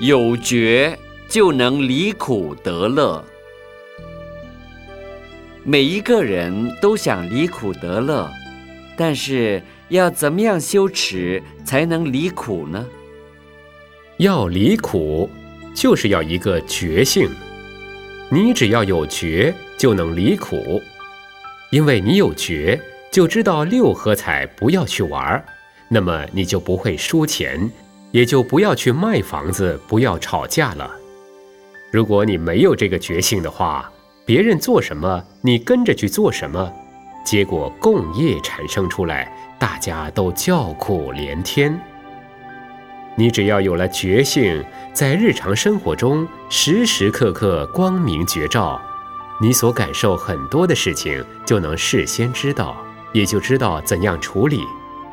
有觉就能离苦得乐。每一个人都想离苦得乐，但是要怎么样修持才能离苦呢？要离苦，就是要一个觉性。你只要有觉，就能离苦，因为你有觉，就知道六合彩不要去玩儿，那么你就不会输钱，也就不要去卖房子，不要吵架了。如果你没有这个觉性的话，别人做什么，你跟着去做什么，结果共业产生出来，大家都叫苦连天。你只要有了觉性，在日常生活中时时刻刻光明觉照，你所感受很多的事情就能事先知道，也就知道怎样处理，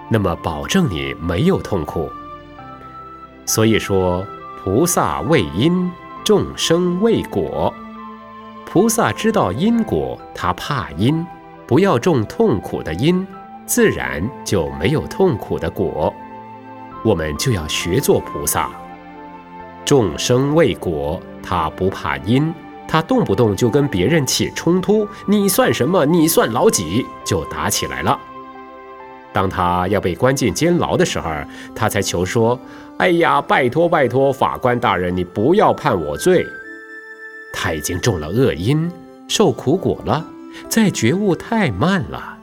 那么保证你没有痛苦。所以说，菩萨为因，众生为果。菩萨知道因果，他怕因，不要种痛苦的因，自然就没有痛苦的果。我们就要学做菩萨。众生为果，他不怕因，他动不动就跟别人起冲突，你算什么？你算老几？就打起来了。当他要被关进监牢的时候，他才求说：“哎呀，拜托拜托，法官大人，你不要判我罪。”他已经种了恶因，受苦果了，再觉悟太慢了。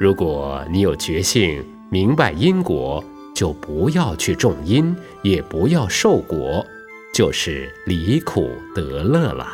如果你有觉性，明白因果，就不要去种因，也不要受果，就是离苦得乐了。